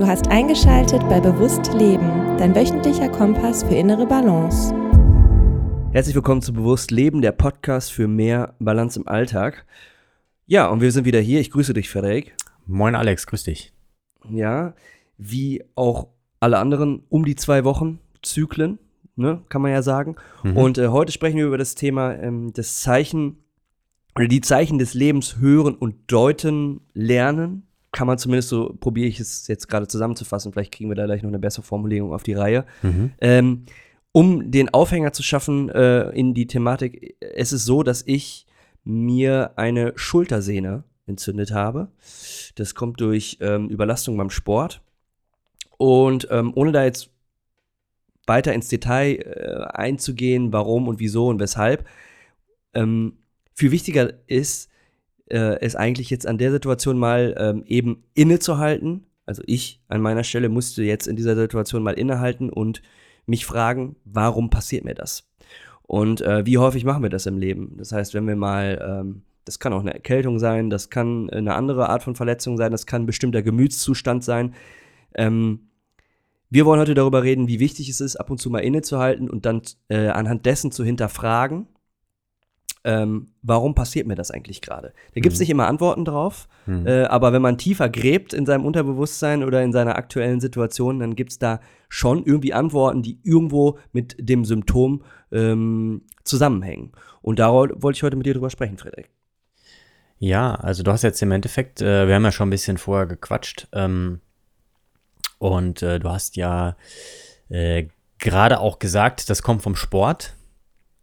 Du hast eingeschaltet bei Bewusst Leben, dein wöchentlicher Kompass für innere Balance. Herzlich willkommen zu Bewusst Leben, der Podcast für mehr Balance im Alltag. Ja, und wir sind wieder hier. Ich grüße dich, Frederik. Moin, Alex, grüß dich. Ja, wie auch alle anderen um die zwei Wochen Zyklen, ne, kann man ja sagen. Mhm. Und äh, heute sprechen wir über das Thema ähm, das Zeichen oder die Zeichen des Lebens hören und deuten lernen. Kann man zumindest so, probiere ich es jetzt gerade zusammenzufassen. Vielleicht kriegen wir da gleich noch eine bessere Formulierung auf die Reihe. Mhm. Ähm, um den Aufhänger zu schaffen äh, in die Thematik, es ist so, dass ich mir eine Schultersehne entzündet habe. Das kommt durch ähm, Überlastung beim Sport. Und ähm, ohne da jetzt weiter ins Detail äh, einzugehen, warum und wieso und weshalb, ähm, viel wichtiger ist, äh, es eigentlich jetzt an der Situation mal ähm, eben innezuhalten. Also ich an meiner Stelle musste jetzt in dieser Situation mal innehalten und mich fragen, warum passiert mir das? Und äh, wie häufig machen wir das im Leben? Das heißt, wenn wir mal, ähm, das kann auch eine Erkältung sein, das kann eine andere Art von Verletzung sein, das kann ein bestimmter Gemütszustand sein. Ähm, wir wollen heute darüber reden, wie wichtig es ist, ab und zu mal innezuhalten und dann äh, anhand dessen zu hinterfragen, ähm, warum passiert mir das eigentlich gerade? Da gibt es mhm. nicht immer Antworten drauf, mhm. äh, aber wenn man tiefer gräbt in seinem Unterbewusstsein oder in seiner aktuellen Situation, dann gibt es da schon irgendwie Antworten, die irgendwo mit dem Symptom ähm, zusammenhängen. Und da wollte ich heute mit dir drüber sprechen, Frederik. Ja, also du hast jetzt im Endeffekt, äh, wir haben ja schon ein bisschen vorher gequatscht ähm, und äh, du hast ja äh, gerade auch gesagt, das kommt vom Sport.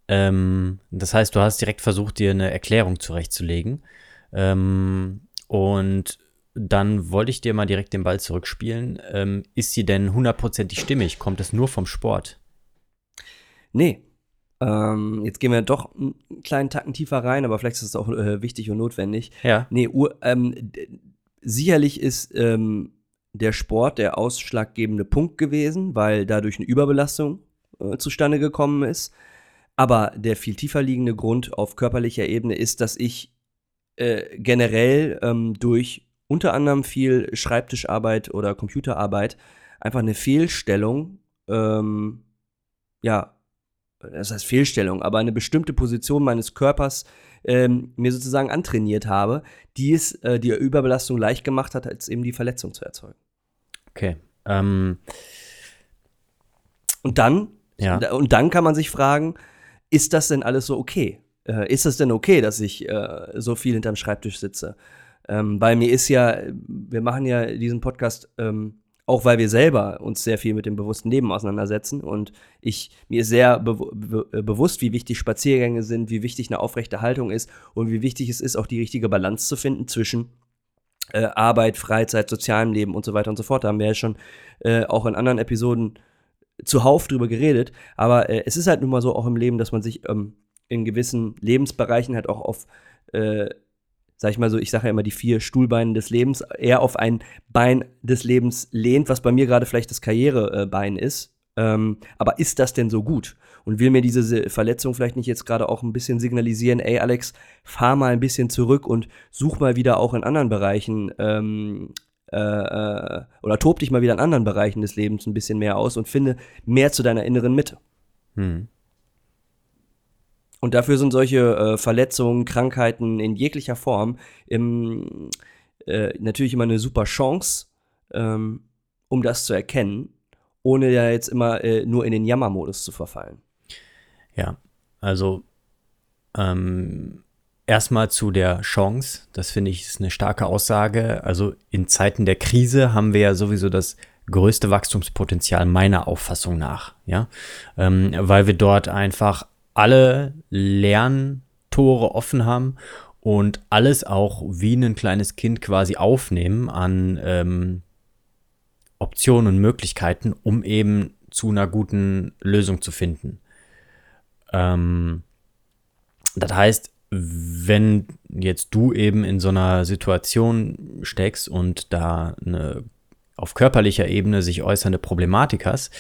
Ähm, das heißt, du hast direkt versucht, dir eine Erklärung zurechtzulegen. Ähm, und dann wollte ich dir mal direkt den Ball zurückspielen. Ähm, ist sie denn hundertprozentig stimmig? Kommt es nur vom Sport? Nee. Ähm, jetzt gehen wir doch einen kleinen Tacken tiefer rein, aber vielleicht ist es auch äh, wichtig und notwendig. Ja. Nee, ähm, sicherlich ist ähm, der Sport der ausschlaggebende Punkt gewesen, weil dadurch eine Überbelastung äh, zustande gekommen ist. Aber der viel tiefer liegende Grund auf körperlicher Ebene ist, dass ich äh, generell ähm, durch unter anderem viel Schreibtischarbeit oder Computerarbeit einfach eine Fehlstellung, ähm, ja, das heißt Fehlstellung, aber eine bestimmte Position meines Körpers ähm, mir sozusagen antrainiert habe, die es äh, die Überbelastung leicht gemacht hat, als eben die Verletzung zu erzeugen. Okay. Ähm. Und dann, ja. und dann kann man sich fragen, ist das denn alles so okay? Äh, ist es denn okay, dass ich äh, so viel hinterm Schreibtisch sitze? Ähm, weil mir ist ja, wir machen ja diesen Podcast ähm, auch weil wir selber uns sehr viel mit dem bewussten Leben auseinandersetzen und ich mir ist sehr be be äh, bewusst, wie wichtig Spaziergänge sind, wie wichtig eine aufrechte Haltung ist und wie wichtig es ist, auch die richtige Balance zu finden zwischen äh, Arbeit, Freizeit, sozialem Leben und so weiter und so fort. Da haben wir ja schon äh, auch in anderen Episoden zuhauf drüber geredet, aber äh, es ist halt nun mal so auch im Leben, dass man sich ähm, in gewissen Lebensbereichen halt auch auf, äh, sag ich mal so, ich sage ja immer die vier Stuhlbeine des Lebens, eher auf ein Bein des Lebens lehnt, was bei mir gerade vielleicht das Karrierebein ist. Ähm, aber ist das denn so gut? Und will mir diese Verletzung vielleicht nicht jetzt gerade auch ein bisschen signalisieren, ey Alex, fahr mal ein bisschen zurück und such mal wieder auch in anderen Bereichen ähm, äh, äh, oder tob dich mal wieder in anderen Bereichen des Lebens ein bisschen mehr aus und finde mehr zu deiner inneren Mitte. Hm. Und dafür sind solche äh, Verletzungen, Krankheiten in jeglicher Form im, äh, natürlich immer eine super Chance, ähm, um das zu erkennen, ohne ja jetzt immer äh, nur in den Jammermodus zu verfallen. Ja, also ähm, Erstmal zu der Chance. Das finde ich ist eine starke Aussage. Also in Zeiten der Krise haben wir ja sowieso das größte Wachstumspotenzial meiner Auffassung nach. Ja, ähm, weil wir dort einfach alle Lerntore offen haben und alles auch wie ein kleines Kind quasi aufnehmen an ähm, Optionen und Möglichkeiten, um eben zu einer guten Lösung zu finden. Ähm, das heißt, wenn jetzt du eben in so einer Situation steckst und da eine auf körperlicher Ebene sich äußernde Problematik hast,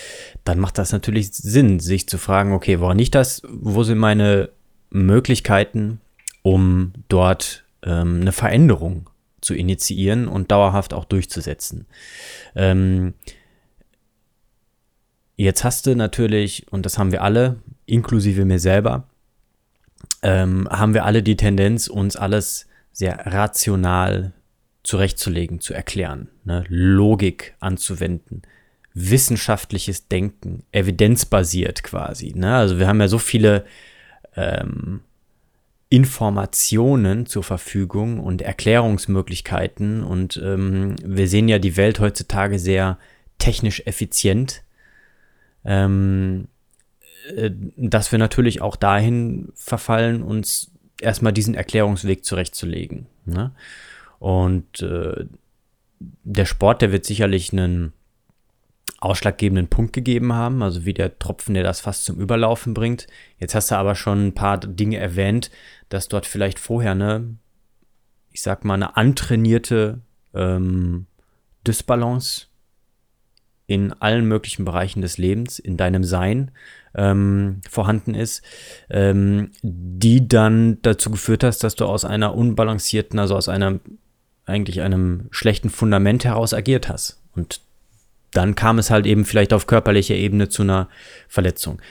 dann macht das natürlich Sinn, sich zu fragen, okay, woran nicht das, wo sind meine Möglichkeiten, um dort ähm, eine Veränderung zu initiieren und dauerhaft auch durchzusetzen. Ähm, jetzt hast du natürlich, und das haben wir alle, inklusive mir selber, ähm, haben wir alle die Tendenz, uns alles sehr rational zurechtzulegen, zu erklären, ne? Logik anzuwenden, wissenschaftliches Denken, evidenzbasiert quasi. Ne? Also wir haben ja so viele ähm, Informationen zur Verfügung und Erklärungsmöglichkeiten und ähm, wir sehen ja die Welt heutzutage sehr technisch effizient, ähm, äh, dass wir natürlich auch dahin verfallen, uns erstmal diesen Erklärungsweg zurechtzulegen. Ne? Und äh, der Sport, der wird sicherlich einen ausschlaggebenden Punkt gegeben haben, also wie der Tropfen, der das fast zum Überlaufen bringt. Jetzt hast du aber schon ein paar Dinge erwähnt, dass dort vielleicht vorher eine, ich sag mal, eine antrainierte ähm, Dysbalance in allen möglichen Bereichen des Lebens, in deinem Sein ähm, vorhanden ist, ähm, die dann dazu geführt hast, dass du aus einer unbalancierten, also aus einer eigentlich einem schlechten Fundament heraus agiert hast. Und dann kam es halt eben vielleicht auf körperlicher Ebene zu einer Verletzung.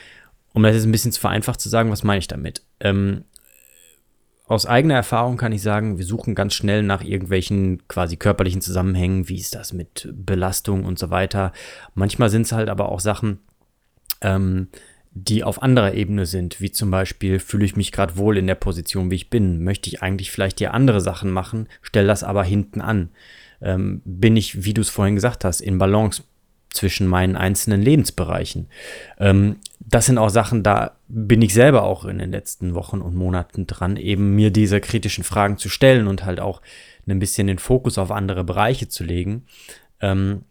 Um das jetzt ein bisschen zu vereinfacht zu sagen, was meine ich damit? Ähm, aus eigener Erfahrung kann ich sagen, wir suchen ganz schnell nach irgendwelchen quasi körperlichen Zusammenhängen, wie ist das mit Belastung und so weiter. Manchmal sind es halt aber auch Sachen, ähm, die auf anderer Ebene sind, wie zum Beispiel fühle ich mich gerade wohl in der Position, wie ich bin, möchte ich eigentlich vielleicht hier andere Sachen machen, stell das aber hinten an. Ähm, bin ich, wie du es vorhin gesagt hast, in Balance zwischen meinen einzelnen Lebensbereichen. Ähm, das sind auch Sachen, da bin ich selber auch in den letzten Wochen und Monaten dran, eben mir diese kritischen Fragen zu stellen und halt auch ein bisschen den Fokus auf andere Bereiche zu legen, ähm,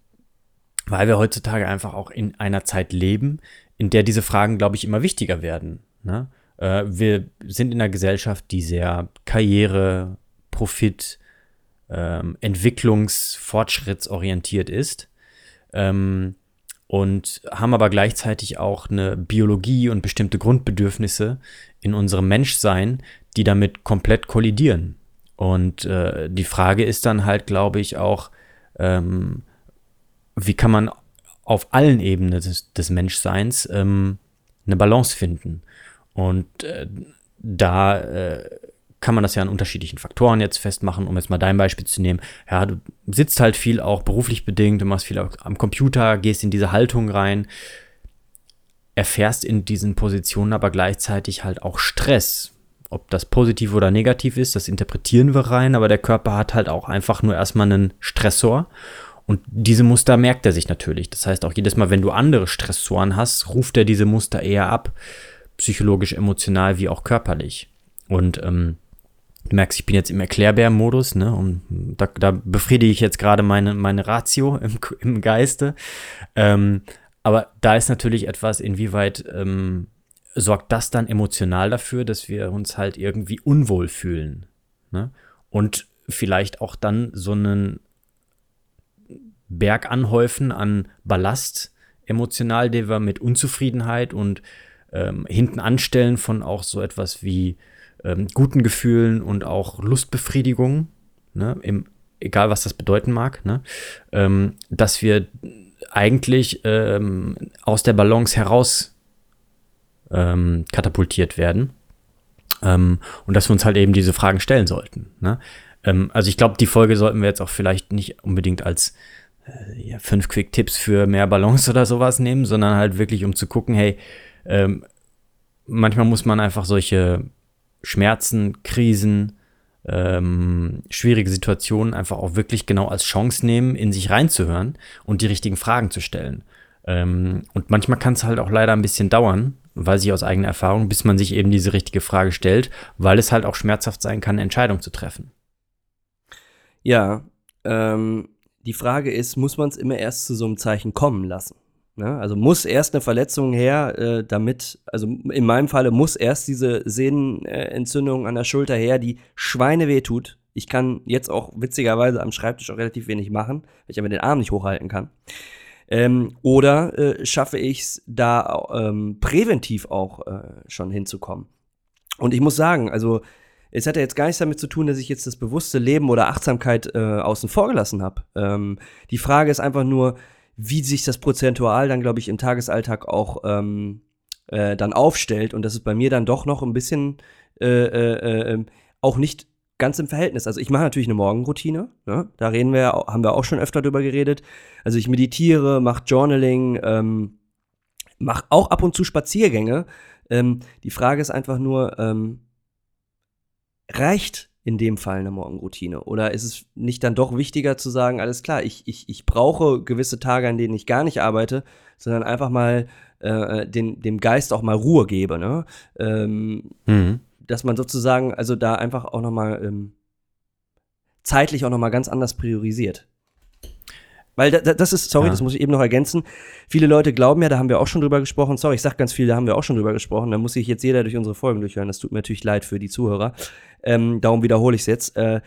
weil wir heutzutage einfach auch in einer Zeit leben, in der diese Fragen, glaube ich, immer wichtiger werden. Ne? Äh, wir sind in einer Gesellschaft, die sehr Karriere, Profit, ähm, entwicklungsfortschrittsorientiert ist ähm, und haben aber gleichzeitig auch eine Biologie und bestimmte Grundbedürfnisse in unserem Menschsein, die damit komplett kollidieren. Und äh, die Frage ist dann halt, glaube ich, auch, ähm, wie kann man auf allen Ebenen des, des Menschseins ähm, eine Balance finden? Und äh, da äh, kann man das ja an unterschiedlichen Faktoren jetzt festmachen, um jetzt mal dein Beispiel zu nehmen. Ja, du sitzt halt viel auch beruflich bedingt, du machst viel am Computer, gehst in diese Haltung rein, erfährst in diesen Positionen aber gleichzeitig halt auch Stress. Ob das positiv oder negativ ist, das interpretieren wir rein, aber der Körper hat halt auch einfach nur erstmal einen Stressor. Und diese Muster merkt er sich natürlich. Das heißt, auch jedes Mal, wenn du andere Stressoren hast, ruft er diese Muster eher ab. Psychologisch, emotional wie auch körperlich. Und ähm, Du merkst, ich bin jetzt im Erklärbär-Modus, ne? Und da, da, befriedige ich jetzt gerade meine, meine Ratio im, im Geiste. Ähm, aber da ist natürlich etwas, inwieweit ähm, sorgt das dann emotional dafür, dass wir uns halt irgendwie unwohl fühlen. Ne? Und vielleicht auch dann so einen Berg anhäufen an Ballast emotional, den wir mit Unzufriedenheit und ähm, hinten anstellen von auch so etwas wie ähm, guten Gefühlen und auch Lustbefriedigung, ne, im, egal was das bedeuten mag, ne, ähm, dass wir eigentlich ähm, aus der Balance heraus ähm, katapultiert werden. Ähm, und dass wir uns halt eben diese Fragen stellen sollten. Ne? Also ich glaube, die Folge sollten wir jetzt auch vielleicht nicht unbedingt als ja, fünf Quick-Tipps für mehr Balance oder sowas nehmen, sondern halt wirklich um zu gucken, hey, manchmal muss man einfach solche Schmerzen, Krisen, ähm, schwierige Situationen einfach auch wirklich genau als Chance nehmen, in sich reinzuhören und die richtigen Fragen zu stellen. Ähm, und manchmal kann es halt auch leider ein bisschen dauern, weiß ich aus eigener Erfahrung, bis man sich eben diese richtige Frage stellt, weil es halt auch schmerzhaft sein kann, eine Entscheidung zu treffen. Ja, ähm, die Frage ist, muss man es immer erst zu so einem Zeichen kommen lassen? Ne? Also muss erst eine Verletzung her, äh, damit, also in meinem Falle muss erst diese Sehnenentzündung an der Schulter her, die Schweine weh tut. Ich kann jetzt auch witzigerweise am Schreibtisch auch relativ wenig machen, weil ich aber den Arm nicht hochhalten kann. Ähm, oder äh, schaffe ich es da ähm, präventiv auch äh, schon hinzukommen? Und ich muss sagen, also es hat ja jetzt gar nichts damit zu tun, dass ich jetzt das bewusste Leben oder Achtsamkeit äh, außen vor gelassen habe. Ähm, die Frage ist einfach nur, wie sich das prozentual dann, glaube ich, im Tagesalltag auch ähm, äh, dann aufstellt. Und das ist bei mir dann doch noch ein bisschen äh, äh, äh auch nicht ganz im Verhältnis. Also ich mache natürlich eine Morgenroutine. Ne? Da reden wir, haben wir auch schon öfter drüber geredet. Also ich meditiere, mache Journaling, ähm, mache auch ab und zu Spaziergänge. Ähm, die Frage ist einfach nur, ähm, reicht in dem Fall eine Morgenroutine? Oder ist es nicht dann doch wichtiger zu sagen, alles klar, ich, ich, ich brauche gewisse Tage, an denen ich gar nicht arbeite, sondern einfach mal äh, den, dem Geist auch mal Ruhe gebe, ne? Ähm, mhm. Dass man sozusagen, also da einfach auch nochmal ähm, zeitlich auch nochmal ganz anders priorisiert. Weil da, das ist, sorry, ja. das muss ich eben noch ergänzen. Viele Leute glauben ja, da haben wir auch schon drüber gesprochen. Sorry, ich sag ganz viel, da haben wir auch schon drüber gesprochen. Da muss sich jetzt jeder durch unsere Folgen durchhören. Das tut mir natürlich leid für die Zuhörer. Ähm, darum wiederhole ich es jetzt. Äh,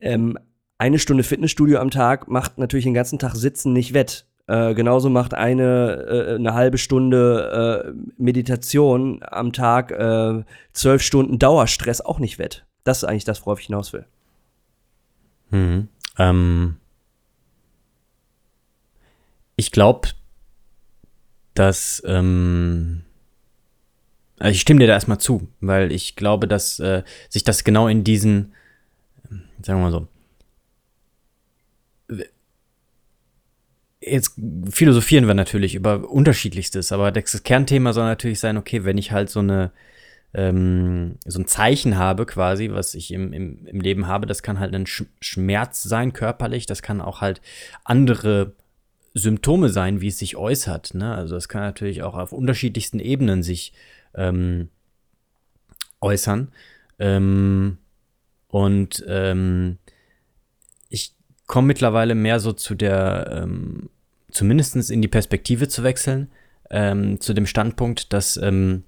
ähm, eine Stunde Fitnessstudio am Tag macht natürlich den ganzen Tag Sitzen nicht wett. Äh, genauso macht eine, äh, eine halbe Stunde äh, Meditation am Tag äh, zwölf Stunden Dauerstress auch nicht wett. Das ist eigentlich das, worauf ich hinaus will. Mhm. Ähm, ich glaube, dass ähm, also ich stimme dir da erstmal zu, weil ich glaube, dass äh, sich das genau in diesen, sagen wir mal so, jetzt philosophieren wir natürlich über unterschiedlichstes, aber das Kernthema soll natürlich sein, okay, wenn ich halt so eine ähm, so ein Zeichen habe quasi, was ich im, im, im Leben habe, das kann halt ein Schmerz sein, körperlich, das kann auch halt andere Symptome sein, wie es sich äußert. Ne? Also das kann natürlich auch auf unterschiedlichsten Ebenen sich ähm, äußern. Ähm, und ähm, ich komme mittlerweile mehr so zu der, ähm, zumindest in die Perspektive zu wechseln, ähm, zu dem Standpunkt, dass ähm,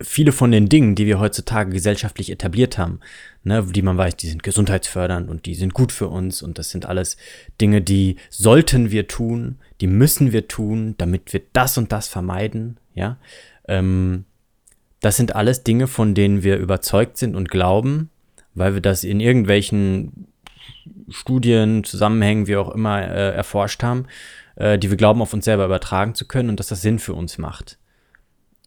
viele von den Dingen, die wir heutzutage gesellschaftlich etabliert haben, ne, die man weiß, die sind gesundheitsfördernd und die sind gut für uns und das sind alles Dinge, die sollten wir tun, die müssen wir tun, damit wir das und das vermeiden, ja. Ähm, das sind alles Dinge, von denen wir überzeugt sind und glauben, weil wir das in irgendwelchen Studien, Zusammenhängen, wie auch immer, äh, erforscht haben, äh, die wir glauben, auf uns selber übertragen zu können und dass das Sinn für uns macht.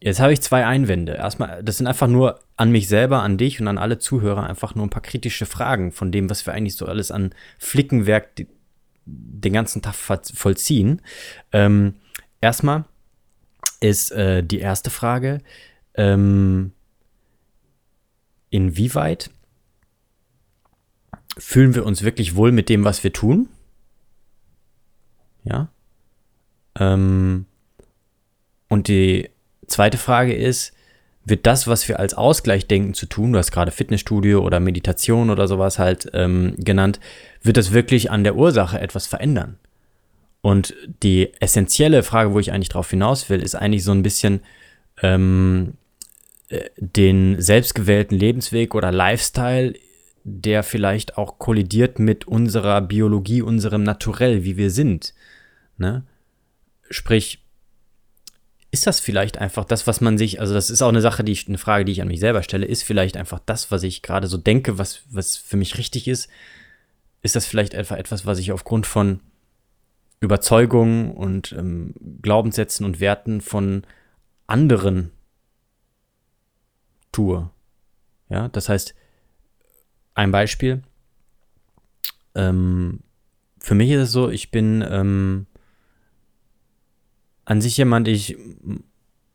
Jetzt habe ich zwei Einwände. Erstmal, das sind einfach nur an mich selber, an dich und an alle Zuhörer einfach nur ein paar kritische Fragen von dem, was wir eigentlich so alles an Flickenwerk den ganzen Tag vollziehen. Ähm, erstmal ist äh, die erste Frage, ähm, inwieweit fühlen wir uns wirklich wohl mit dem, was wir tun? Ja. Ähm, und die zweite Frage ist, wird das, was wir als Ausgleich denken zu tun, du hast gerade Fitnessstudio oder Meditation oder sowas halt ähm, genannt, wird das wirklich an der Ursache etwas verändern? Und die essentielle Frage, wo ich eigentlich drauf hinaus will, ist eigentlich so ein bisschen ähm, äh, den selbstgewählten Lebensweg oder Lifestyle, der vielleicht auch kollidiert mit unserer Biologie, unserem Naturell, wie wir sind. Ne? Sprich, ist das vielleicht einfach das, was man sich, also das ist auch eine Sache, die ich, eine Frage, die ich an mich selber stelle, ist vielleicht einfach das, was ich gerade so denke, was, was für mich richtig ist, ist das vielleicht einfach etwas, was ich aufgrund von Überzeugungen und ähm, Glaubenssätzen und Werten von anderen tue. Ja, das heißt, ein Beispiel. Ähm, für mich ist es so, ich bin ähm, an sich jemand, ich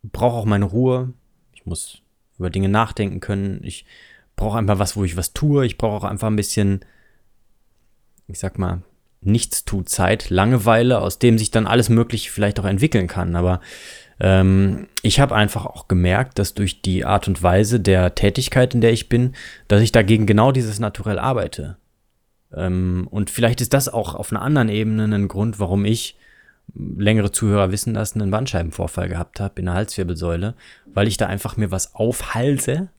brauche auch meine Ruhe. Ich muss über Dinge nachdenken können. Ich brauche einfach was, wo ich was tue. Ich brauche auch einfach ein bisschen, ich sag mal, Nichtstu-Zeit, Langeweile, aus dem sich dann alles Mögliche vielleicht auch entwickeln kann. Aber ähm, ich habe einfach auch gemerkt, dass durch die Art und Weise der Tätigkeit, in der ich bin, dass ich dagegen genau dieses Naturell arbeite. Ähm, und vielleicht ist das auch auf einer anderen Ebene ein Grund, warum ich längere Zuhörer wissen das, einen Bandscheibenvorfall gehabt habe in der Halswirbelsäule, weil ich da einfach mir was aufhalse,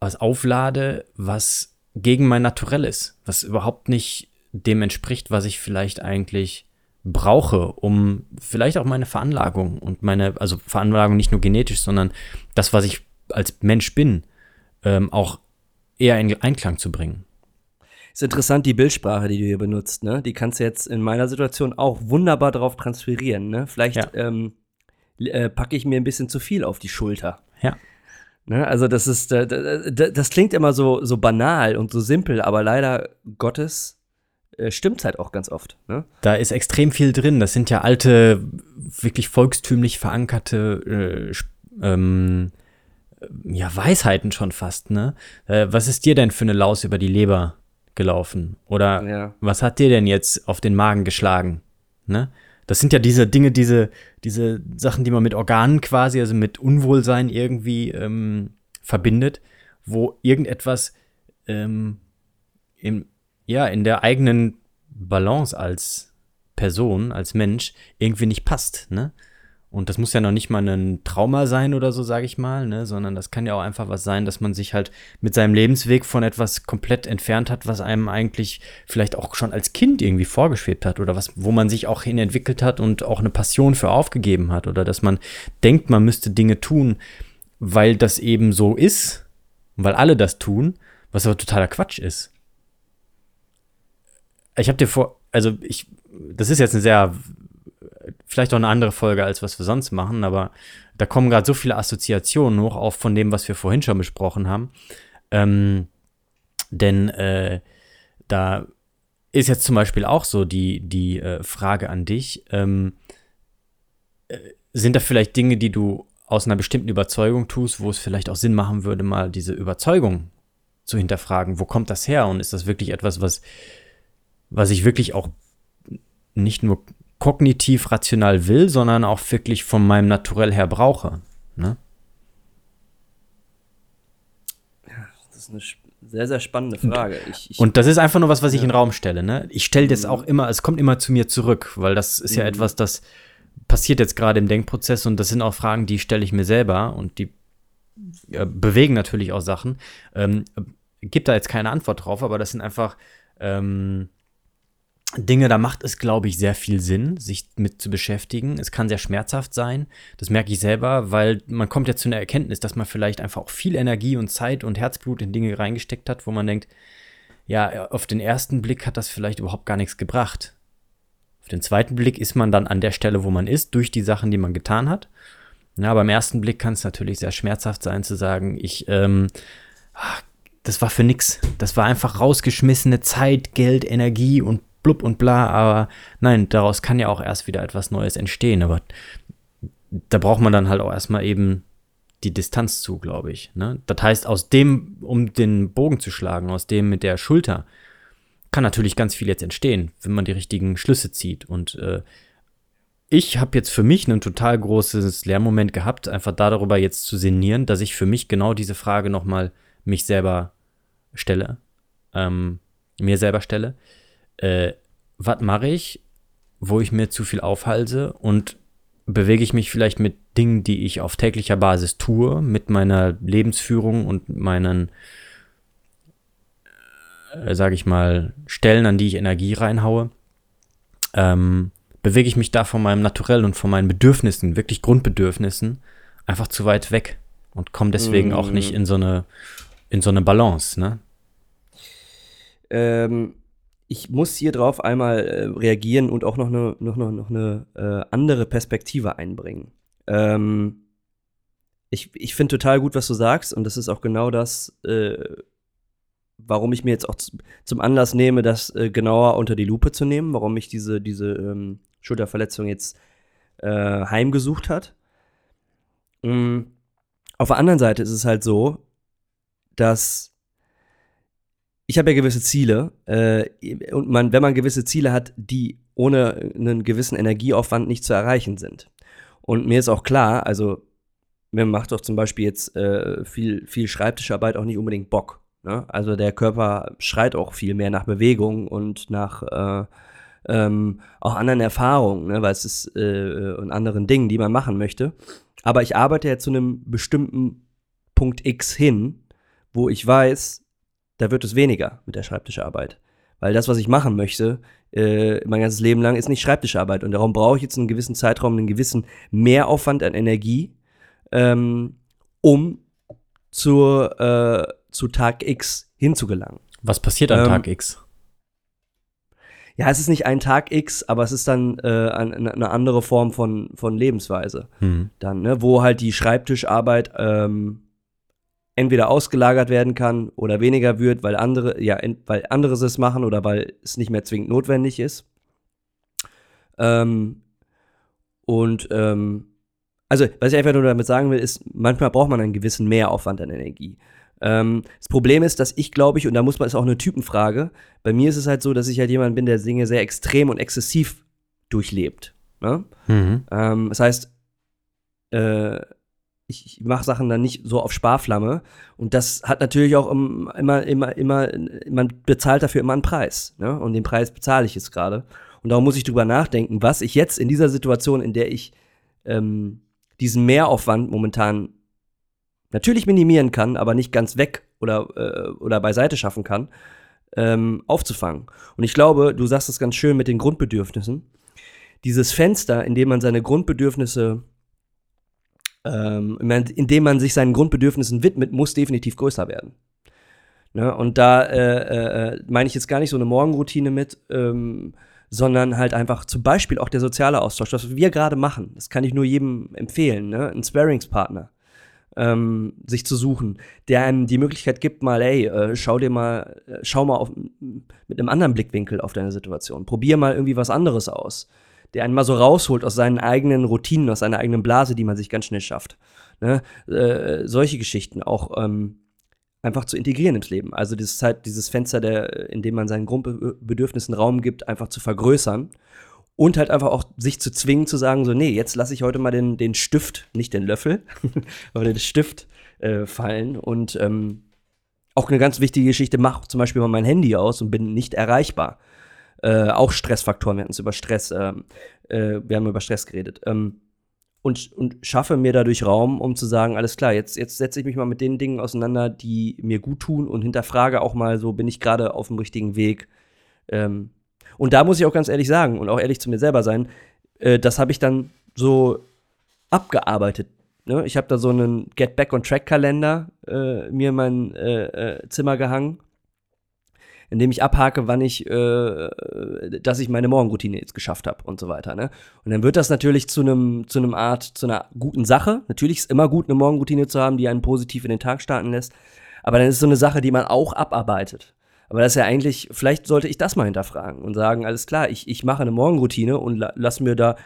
was auflade, was gegen mein Naturell ist, was überhaupt nicht dem entspricht, was ich vielleicht eigentlich brauche, um vielleicht auch meine Veranlagung und meine, also Veranlagung nicht nur genetisch, sondern das, was ich als Mensch bin, ähm, auch eher in Einklang zu bringen. Ist interessant, die Bildsprache, die du hier benutzt, ne? Die kannst du jetzt in meiner Situation auch wunderbar darauf transferieren, ne? Vielleicht Ja. ähm, äh, packe ich mir ein bisschen zu viel auf die Schulter. Ja. Ne? Also das ist, äh, das klingt immer so, so banal und so simpel, aber leider Gottes äh, stimmt halt auch ganz oft. Ne? Da ist extrem viel drin. Das sind ja alte, wirklich volkstümlich verankerte äh, ähm, ja, Weisheiten schon fast, ne? Äh, was ist dir denn für eine Laus über die Leber gelaufen? Oder Ja. was hat dir denn jetzt auf den Magen geschlagen? Ne? Das sind ja diese Dinge, diese, diese Sachen, die man mit Organen quasi, also mit Unwohlsein irgendwie ähm, verbindet, wo irgendetwas ähm, im, ja, in der eigenen Balance als Person, als Mensch irgendwie nicht passt, ne? Und das muss ja noch nicht mal ein Trauma sein oder so, sage ich mal, ne? sondern das kann ja auch einfach was sein, dass man sich halt mit seinem Lebensweg von etwas komplett entfernt hat, was einem eigentlich vielleicht auch schon als Kind irgendwie vorgeschwebt hat oder was, wo man sich auch hin entwickelt hat und auch eine Passion für aufgegeben hat oder dass man denkt, man müsste Dinge tun, weil das eben so ist, weil alle das tun, was aber totaler Quatsch ist. Ich habe dir vor, also ich, das ist jetzt eine sehr vielleicht auch eine andere Folge, als was wir sonst machen, aber da kommen gerade so viele Assoziationen hoch, auch von dem, was wir vorhin schon besprochen haben. Ähm, denn äh, da ist jetzt zum Beispiel auch so die, die äh, Frage an dich, ähm, äh, sind da vielleicht Dinge, die du aus einer bestimmten Überzeugung tust, wo es vielleicht auch Sinn machen würde, mal diese Überzeugung zu hinterfragen, wo kommt das her und ist das wirklich etwas, was, was ich wirklich auch nicht nur kognitiv rational will, sondern auch wirklich von meinem Naturell her brauche. Ne? Das ist eine sehr, sehr spannende Frage. Ich, ich, Und das ist einfach nur was, was ich in den Raum stelle. Ne? Ich stelle das auch immer, es kommt immer zu mir zurück, weil das ist ja etwas, das passiert jetzt gerade im Denkprozess und das sind auch Fragen, die stelle ich mir selber und die äh, bewegen natürlich auch Sachen. Ähm, gibt da jetzt keine Antwort drauf, aber das sind einfach ähm, Dinge, da macht es, glaube ich, sehr viel Sinn, sich mit zu beschäftigen. Es kann sehr schmerzhaft sein. Das merke ich selber, weil man kommt ja zu einer Erkenntnis, dass man vielleicht einfach auch viel Energie und Zeit und Herzblut in Dinge reingesteckt hat, wo man denkt, ja, auf den ersten Blick hat das vielleicht überhaupt gar nichts gebracht. Auf den zweiten Blick ist man dann an der Stelle, wo man ist, durch die Sachen, die man getan hat. Ja, beim ersten Blick kann es natürlich sehr schmerzhaft sein zu sagen, ich, ähm, ach, das war für nix. Das war einfach rausgeschmissene Zeit, Geld, Energie und blub und bla, aber nein, daraus kann ja auch erst wieder etwas Neues entstehen, aber da braucht man dann halt auch erstmal eben die Distanz zu, glaube ich. Ne? Das heißt, aus dem, um den Bogen zu schlagen, aus dem mit der Schulter, kann natürlich ganz viel jetzt entstehen, wenn man die richtigen Schlüsse zieht. Und äh, ich habe jetzt für mich ein total großes Lernmoment gehabt, einfach darüber jetzt zu sinnieren, dass ich für mich genau diese Frage nochmal mich selber stelle, ähm, mir selber stelle. Äh, was mache ich, wo ich mir zu viel aufhalse und bewege ich mich vielleicht mit Dingen, die ich auf täglicher Basis tue, mit meiner Lebensführung und meinen, äh, sage ich mal, Stellen, an die ich Energie reinhaue, ähm, bewege ich mich da von meinem Naturell und von meinen Bedürfnissen, wirklich Grundbedürfnissen, einfach zu weit weg und komme deswegen Mm. auch nicht in so eine, in so eine Balance, ne? ähm, ich muss hier drauf einmal äh, reagieren und auch noch eine, noch, noch, noch eine äh, andere Perspektive einbringen. Ähm, ich ich finde total gut, was du sagst, und das ist auch genau das, äh, warum ich mir jetzt auch zum Anlass nehme, das äh, genauer unter die Lupe zu nehmen, warum mich diese, diese ähm, Schulterverletzung jetzt äh, heimgesucht hat. Mm, Auf der anderen Seite ist es halt so, dass ich habe ja gewisse Ziele äh, und man, wenn man gewisse Ziele hat, die ohne einen gewissen Energieaufwand nicht zu erreichen sind. Und mir ist auch klar, also mir macht doch zum Beispiel jetzt äh, viel, viel Schreibtischarbeit auch nicht unbedingt Bock. Ne? Also der Körper schreit auch viel mehr nach Bewegung und nach äh, ähm, auch anderen Erfahrungen, ne? weil es ist äh, und anderen Dingen, die man machen möchte. Aber ich arbeite ja zu einem bestimmten Punkt X hin, wo ich weiß, da wird es weniger mit der Schreibtischarbeit. Weil das, was ich machen möchte, äh, mein ganzes Leben lang, ist nicht Schreibtischarbeit. Und darum brauche ich jetzt einen gewissen Zeitraum, einen gewissen Mehraufwand an Energie, ähm, um zur, äh, zu Tag X hinzugelangen. Was passiert an Ähm, Tag X? Ja, es ist nicht ein Tag X, aber es ist dann äh, eine, eine andere Form von, von Lebensweise. Hm. Dann, ne, wo halt die Schreibtischarbeit ähm, entweder ausgelagert werden kann oder weniger wird, weil andere, ja, weil andere es machen oder weil es nicht mehr zwingend notwendig ist. Ähm, und ähm, also, was ich einfach nur damit sagen will, ist, manchmal braucht man einen gewissen Mehraufwand an Energie. Ähm, das Problem ist, dass ich glaube ich, und da muss man, ist auch eine Typenfrage, bei mir ist es halt so, dass ich halt jemand bin, der Dinge sehr extrem und exzessiv durchlebt. Ne? Mhm. Ähm, das heißt, äh, ich, ich mache Sachen dann nicht so auf Sparflamme und das hat natürlich auch im, immer, immer, immer, man bezahlt dafür immer einen Preis. Ne? Und den Preis bezahle ich jetzt gerade. Und darum muss ich drüber nachdenken, was ich jetzt in dieser Situation, in der ich ähm, diesen Mehraufwand momentan natürlich minimieren kann, aber nicht ganz weg oder, äh, oder beiseite schaffen kann, ähm, aufzufangen. Und ich glaube, du sagst es ganz schön mit den Grundbedürfnissen. Dieses Fenster, in dem man seine Grundbedürfnisse, ähm, in dem man sich seinen Grundbedürfnissen widmet, muss definitiv größer werden. Ne? Und da äh, äh, meine ich jetzt gar nicht so eine Morgenroutine mit, ähm, sondern halt einfach zum Beispiel auch der soziale Austausch, was wir gerade machen. Das kann ich nur jedem empfehlen, ne? ein Sparringspartner ähm, sich zu suchen, der einem die Möglichkeit gibt, mal, ey, äh, schau dir mal, äh, schau mal auf, mit einem anderen Blickwinkel auf deine Situation. Probier mal irgendwie was anderes aus. Der einen mal so rausholt aus seinen eigenen Routinen, aus seiner eigenen Blase, die man sich ganz schnell schafft. Ne? Äh, solche Geschichten auch ähm, einfach zu integrieren ins Leben. Also dieses Zeit, dieses Fenster, der, in dem man seinen Grundbedürfnissen Raum gibt, einfach zu vergrößern und halt einfach auch sich zu zwingen zu sagen, so, nee, jetzt lasse ich heute mal den, den Stift, nicht den Löffel, aber den Stift äh, fallen und ähm, auch eine ganz wichtige Geschichte, mach zum Beispiel mal mein Handy aus und bin nicht erreichbar. Äh, auch Stressfaktoren, wir hatten es über Stress, ähm, äh, wir haben über Stress geredet. Ähm, und, und schaffe mir dadurch Raum, um zu sagen, alles klar, jetzt, jetzt setze ich mich mal mit den Dingen auseinander, die mir gut tun und hinterfrage auch mal so, bin ich gerade auf dem richtigen Weg. Ähm, und da muss ich auch ganz ehrlich sagen und auch ehrlich zu mir selber sein, äh, das habe ich dann so abgearbeitet. Ne? Ich habe da so einen Get Back on Track Kalender äh, mir in mein äh, äh Zimmer gehangen, in dem ich abhake, wann ich, äh, dass ich meine Morgenroutine jetzt geschafft habe und so weiter. Ne? Und dann wird das natürlich zu einem, zu einem Art, zu einer guten Sache. Natürlich ist es immer gut, eine Morgenroutine zu haben, die einen positiv in den Tag starten lässt. Aber dann ist es so eine Sache, die man auch abarbeitet. Aber das ist ja eigentlich, vielleicht sollte ich das mal hinterfragen und sagen, alles klar, ich, ich mache eine Morgenroutine und la, lass mir da,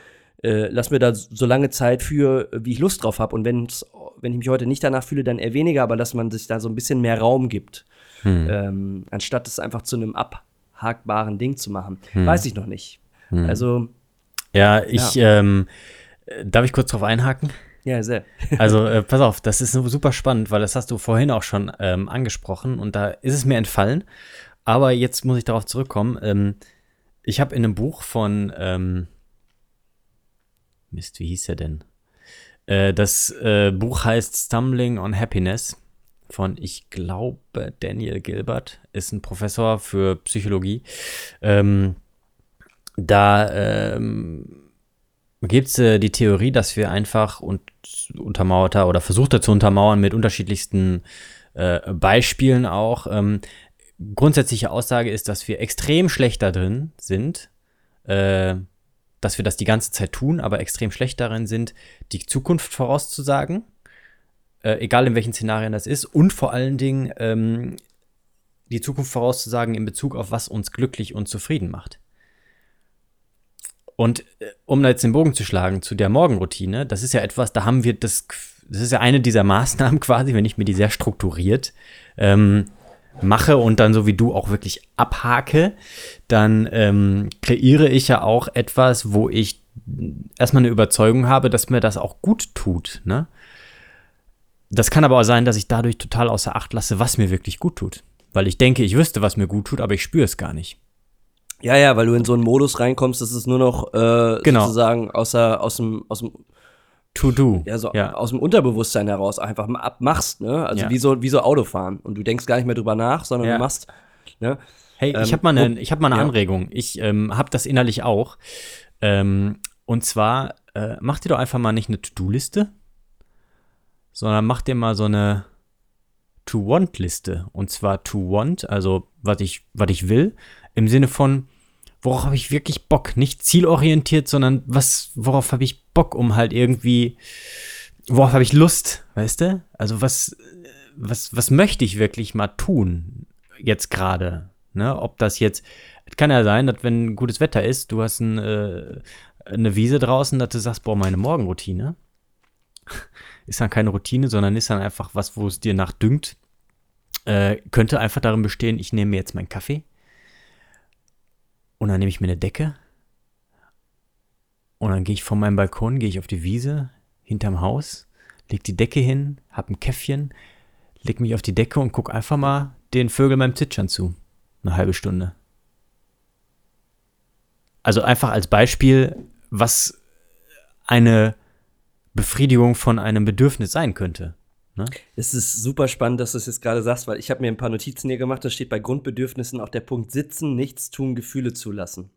äh, lass mir da so lange Zeit für, wie ich Lust drauf habe. Und wenn's, wenn ich mich heute nicht danach fühle, dann eher weniger, aber dass man sich da so ein bisschen mehr Raum gibt. Hm. Ähm, anstatt es einfach zu einem abhakbaren Ding zu machen. Hm. Weiß ich noch nicht. Hm. Also. Ja, ich, ja. Ähm, darf ich kurz drauf einhaken? Ja, sehr. also, äh, pass auf, das ist super spannend, weil das hast du vorhin auch schon ähm, angesprochen und da ist es mir entfallen. Aber jetzt muss ich darauf zurückkommen. Ähm, ich habe in einem Buch von, ähm, Mist, wie hieß er denn? Äh, das äh, Buch heißt Stumbling on Happiness von, ich glaube, Daniel Gilbert, ist ein Professor für Psychologie. Ähm, da ähm, gibt es äh, die Theorie, dass wir einfach und untermauerter oder versuchter zu untermauern mit unterschiedlichsten äh, Beispielen auch. Ähm, grundsätzliche Aussage ist, dass wir extrem schlecht da drin sind, äh, dass wir das die ganze Zeit tun, aber extrem schlecht darin sind, die Zukunft vorauszusagen, äh, egal in welchen Szenarien das ist, und vor allen Dingen ähm, die Zukunft vorauszusagen in Bezug auf was uns glücklich und zufrieden macht. Und äh, um da jetzt den Bogen zu schlagen zu der Morgenroutine, das ist ja etwas, da haben wir das, das ist ja eine dieser Maßnahmen quasi, wenn ich mir die sehr strukturiert ähm, mache und dann so wie du auch wirklich abhake, dann ähm, kreiere ich ja auch etwas, wo ich erstmal eine Überzeugung habe, dass mir das auch gut tut. Ne? Das kann aber auch sein, dass ich dadurch total außer Acht lasse, was mir wirklich gut tut. Weil ich denke, ich wüsste, was mir gut tut, aber ich spüre es gar nicht. Ja, ja, weil du in so einen Modus reinkommst, dass es nur noch äh, genau. sozusagen außer, aus dem, aus dem To-Do. Ja, so ja. aus dem Unterbewusstsein heraus einfach abmachst, ne? Also ja. wie, so, wie so Autofahren. Und du denkst gar nicht mehr drüber nach, sondern ja. du machst, ne? Hey, ähm, ich habe mal eine, hab mal eine Anregung. Ich ähm, habe das innerlich auch. Ähm, und zwar, äh, mach dir doch einfach mal nicht eine To-Do-Liste, sondern mach dir mal so eine To-Want-Liste. Und zwar To-Want, also was ich, was ich will, im Sinne von, worauf habe ich wirklich Bock? Nicht zielorientiert, sondern was, worauf habe ich Bock, um halt irgendwie, worauf habe ich Lust, weißt du? Also was, was, was möchte ich wirklich mal tun, jetzt gerade? Ne? Ob das jetzt, kann ja sein, dass wenn gutes Wetter ist, du hast ein, äh, eine Wiese draußen, dass du sagst, boah, meine Morgenroutine ist dann keine Routine, sondern ist dann einfach was, wo es dir nach düngt. Äh, könnte einfach darin bestehen, ich nehme mir jetzt meinen Kaffee und dann nehme ich mir eine Decke und dann gehe ich von meinem Balkon, gehe ich auf die Wiese hinterm Haus, leg die Decke hin, hab ein Käffchen, leg mich auf die Decke und guck einfach mal den Vögeln beim Zwitschern zu. Eine halbe Stunde. Also einfach als Beispiel, was eine Befriedigung von einem Bedürfnis sein könnte. Ne? Es ist super spannend, dass du es jetzt gerade sagst, weil ich habe mir ein paar Notizen hier gemacht. Da steht bei Grundbedürfnissen auch der Punkt Sitzen, nichts tun, Gefühle zulassen.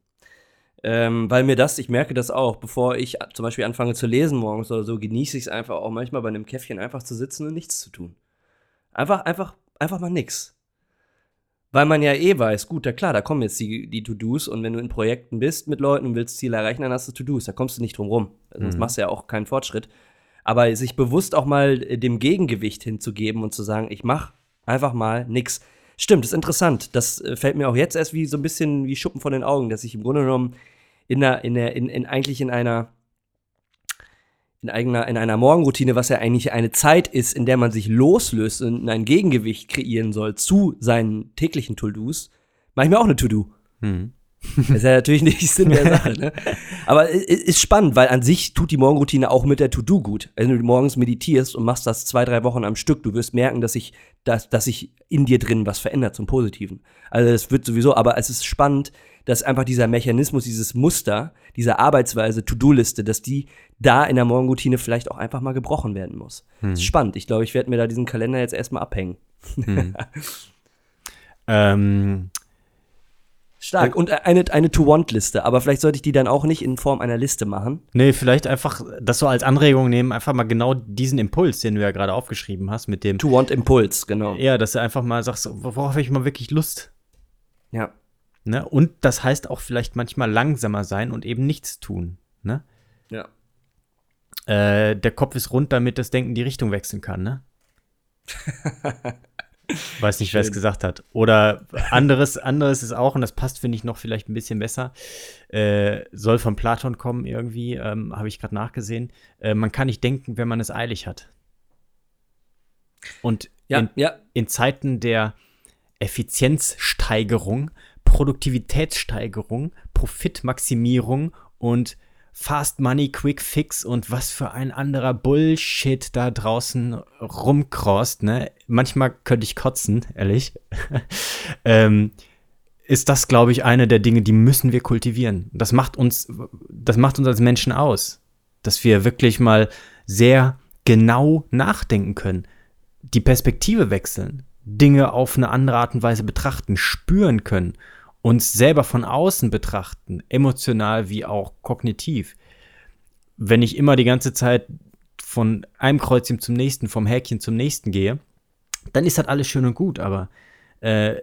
Ähm, weil mir das, ich merke das auch, bevor ich zum Beispiel anfange zu lesen morgens oder so, genieße ich es einfach auch manchmal bei einem Käffchen einfach zu sitzen und nichts zu tun. Einfach, einfach, einfach mal nix. Weil man ja eh weiß, gut, ja klar, da kommen jetzt die, die To-Dos und wenn du in Projekten bist mit Leuten und willst Ziele erreichen, dann hast du To-Dos, da kommst du nicht drum rum. Sonst mhm. machst du ja auch keinen Fortschritt. Aber sich bewusst auch mal äh, dem Gegengewicht hinzugeben und zu sagen, ich mach einfach mal nix. Stimmt, ist interessant. Das äh, fällt mir auch jetzt erst wie so ein bisschen wie Schuppen von den Augen, dass ich im Grunde genommen in, der, in, der, in, in eigentlich in einer in, eigener, in einer Morgenroutine, was ja eigentlich eine Zeit ist, in der man sich loslöst und ein Gegengewicht kreieren soll zu seinen täglichen To-Dos, mache ich mir auch eine To-Do. Mhm. Das ist ja natürlich nicht Sinn der Sache, ne? Aber es ist spannend, weil an sich tut die Morgenroutine auch mit der To-Do gut. Wenn du morgens meditierst und machst das zwei, drei Wochen am Stück, du wirst merken, dass sich, dass, dass sich in dir drin was verändert zum Positiven. Also das wird sowieso, aber es ist spannend, dass einfach dieser Mechanismus, dieses Muster, diese Arbeitsweise, To-Do-Liste, dass die da in der Morgenroutine vielleicht auch einfach mal gebrochen werden muss. Hm. Das ist spannend. Ich glaube, ich werde mir da diesen Kalender jetzt erstmal abhängen. Hm. ähm, Stark. Und eine, eine To-Want-Liste, aber vielleicht sollte ich die dann auch nicht in Form einer Liste machen. Nee, vielleicht einfach das so als Anregung nehmen, einfach mal genau diesen Impuls, den du ja gerade aufgeschrieben hast, mit dem. To-Want-Impuls, genau. Ja, dass du einfach mal sagst, worauf habe ich mal wirklich Lust? Ja. Ne? Und das heißt auch vielleicht manchmal langsamer sein und eben nichts tun. Ne? Ja. Äh, der Kopf ist rund, damit das Denken die Richtung wechseln kann, ne? Weiß nicht, wer es gesagt hat. Oder anderes, anderes ist auch, und das passt, finde ich, noch vielleicht ein bisschen besser, äh, soll von Platon kommen irgendwie, ähm, habe ich gerade nachgesehen. Äh, man kann nicht denken, wenn man es eilig hat. Und ja, in, ja. in Zeiten der Effizienzsteigerung, Produktivitätssteigerung, Profitmaximierung und Fast Money, Quick Fix und was für ein anderer Bullshit da draußen rumcrost, ne? Manchmal könnte ich kotzen, ehrlich. ähm, ist das, glaube ich, eine der Dinge, die müssen wir kultivieren. Das macht uns, das macht uns als Menschen aus, dass wir wirklich mal sehr genau nachdenken können, die Perspektive wechseln, Dinge auf eine andere Art und Weise betrachten, spüren können uns selber von außen betrachten, emotional wie auch kognitiv, wenn ich immer die ganze Zeit von einem Kreuzchen zum nächsten, vom Häkchen zum nächsten gehe, dann ist das alles schön und gut, aber äh,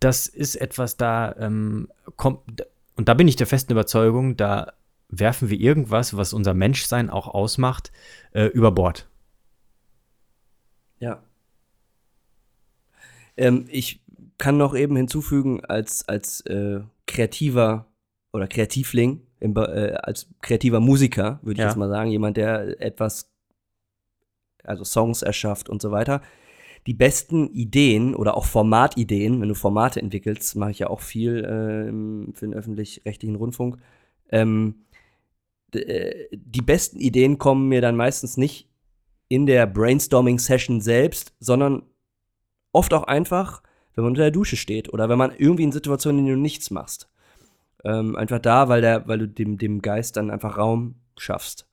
das ist etwas, da ähm, kommt, und da bin ich der festen Überzeugung, da werfen wir irgendwas, was unser Menschsein auch ausmacht, äh, über Bord. Ja. Ähm, ich kann noch eben hinzufügen, als, als äh, kreativer oder Kreativling, im, äh, als kreativer Musiker, würde ich ja. jetzt mal sagen, jemand, der etwas, also Songs erschafft und so weiter. Die besten Ideen oder auch Formatideen, wenn du Formate entwickelst, mache ich ja auch viel äh, für den öffentlich-rechtlichen Rundfunk. Ähm, äh, die besten Ideen kommen mir dann meistens nicht in der Brainstorming-Session selbst, sondern oft auch einfach, wenn man unter der Dusche steht oder wenn man irgendwie in Situationen, in denen du nichts machst. Ähm, einfach da, weil, der, weil du dem, dem Geist dann einfach Raum schaffst,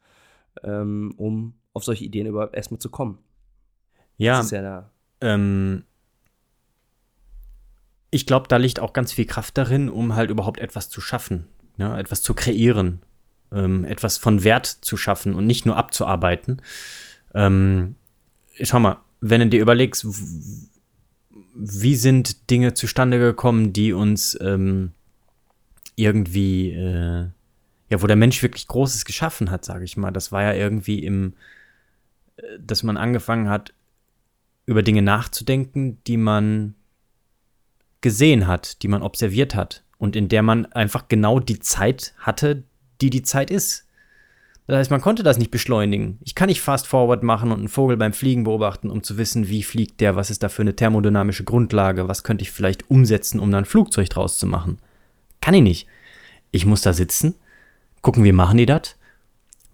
ähm, um auf solche Ideen überhaupt erstmal zu kommen. Ja, ja da. Ähm, ich glaube, da liegt auch ganz viel Kraft darin, um halt überhaupt etwas zu schaffen, ja, ne, etwas zu kreieren, ähm, etwas von Wert zu schaffen und nicht nur abzuarbeiten. Ähm, schau mal, wenn du dir überlegst, wie sind Dinge zustande gekommen, die uns ähm, irgendwie, äh, ja, wo der Mensch wirklich Großes geschaffen hat, sage ich mal. Das war ja irgendwie im, äh, dass man angefangen hat, über Dinge nachzudenken, die man gesehen hat, die man observiert hat und in der man einfach genau die Zeit hatte, die die Zeit ist. Das heißt, man konnte das nicht beschleunigen. Ich kann nicht fast forward machen und einen Vogel beim Fliegen beobachten, um zu wissen, wie fliegt der, was ist da für eine thermodynamische Grundlage, was könnte ich vielleicht umsetzen, um da ein Flugzeug draus zu machen. Kann ich nicht. Ich muss da sitzen, gucken, wie machen die das,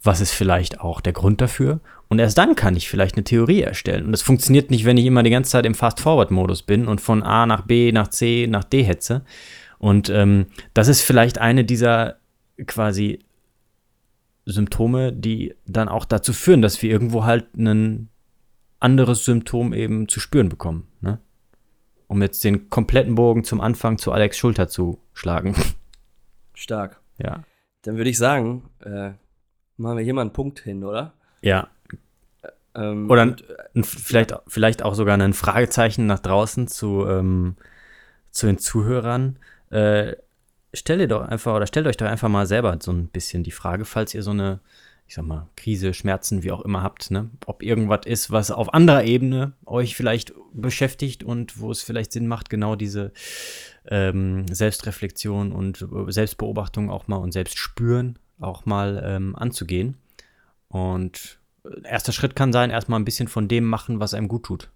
was ist vielleicht auch der Grund dafür und erst dann kann ich vielleicht eine Theorie erstellen. Und das funktioniert nicht, wenn ich immer die ganze Zeit im Fast-Forward-Modus bin und von A nach B, nach C, nach D hetze. Und ähm, das ist vielleicht eine dieser quasi Symptome, die dann auch dazu führen, dass wir irgendwo halt ein anderes Symptom eben zu spüren bekommen. Ne? Um jetzt den kompletten Bogen zum Anfang zu Alex Schulter zu schlagen. Stark. ja. Dann würde ich sagen, äh, machen wir hier mal einen Punkt hin, oder? Ja. Ähm, Oder und, ein, vielleicht, vielleicht auch sogar ein Fragezeichen nach draußen zu, ähm, zu den Zuhörern. Äh, stell dir doch einfach oder stellt euch doch einfach mal selber so ein bisschen die Frage, falls ihr so eine, ich sag mal, Krise, Schmerzen, wie auch immer habt, ne? Ob irgendwas ist, was auf anderer Ebene euch vielleicht beschäftigt und wo es vielleicht Sinn macht, genau diese ähm, Selbstreflexion und äh, Selbstbeobachtung auch mal und Selbstspüren auch mal ähm, anzugehen. Und äh, erster Schritt kann sein, erstmal ein bisschen von dem machen, was einem gut tut.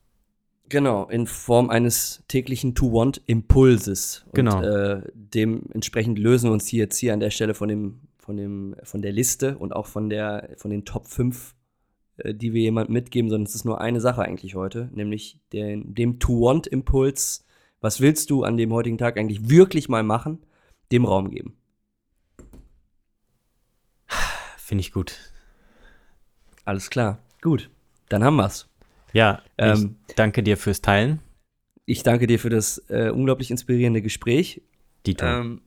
Genau, in Form eines täglichen To-Want-Impulses. Und, Genau. Äh, dementsprechend lösen wir uns hier jetzt hier an der Stelle von dem, von dem, von der Liste und auch von der, von den Top 5, äh, die wir jemandem mitgeben, sondern es ist nur eine Sache eigentlich heute, nämlich den, dem To-Want-Impuls. Was willst du an dem heutigen Tag eigentlich wirklich mal machen? Dem Raum geben. Finde ich gut. Alles klar. Gut. Dann haben wir's. Ja, Ähm, danke dir fürs Teilen. Ich danke dir für das äh, unglaublich inspirierende Gespräch. Dito. Ähm,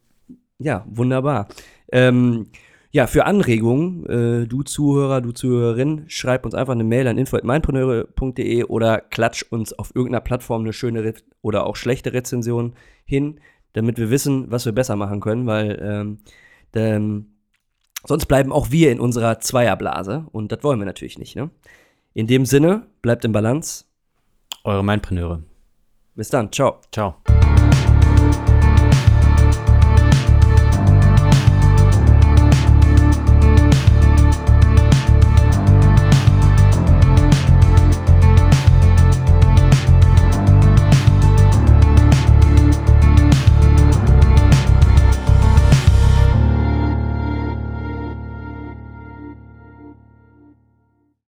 ja, wunderbar. Ähm, ja, für Anregungen, äh, du Zuhörer, du Zuhörerin, schreib uns einfach eine Mail an info.meinpreneure.de oder klatsch uns auf irgendeiner Plattform eine schöne Re oder auch schlechte Rezension hin, damit wir wissen, was wir besser machen können, weil ähm, ähm, sonst bleiben auch wir in unserer Zweierblase und das wollen wir natürlich nicht. Ne? In dem Sinne, bleibt im Balance. Eure Mindpreneure. Bis dann. Ciao. Ciao.